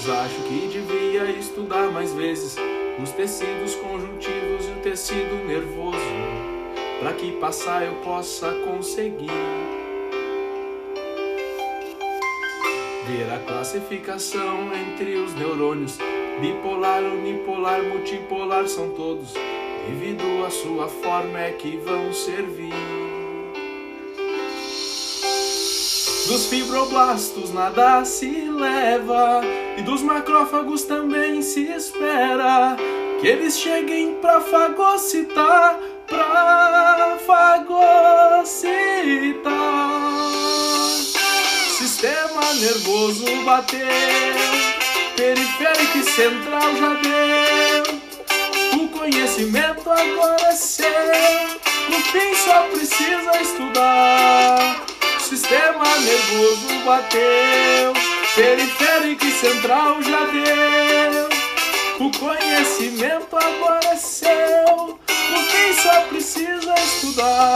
vezes acho que devia estudar mais vezes os tecidos conjuntivos e o tecido nervoso, para que passar eu possa conseguir ver a classificação entre os neurônios. Bipolar, unipolar, multipolar são todos, devido à sua forma é que vão servir. Dos fibroblastos nada se leva e dos macrófagos também se espera que eles cheguem pra fagocitar, pra fagocitar. Sistema nervoso bateu, periférico e central já deu. O conhecimento agora é seu, no fim só precisa estudar. Sistema nervoso bateu, periférico e central já deu. O conhecimento agora é seu, no fim só precisa estudar.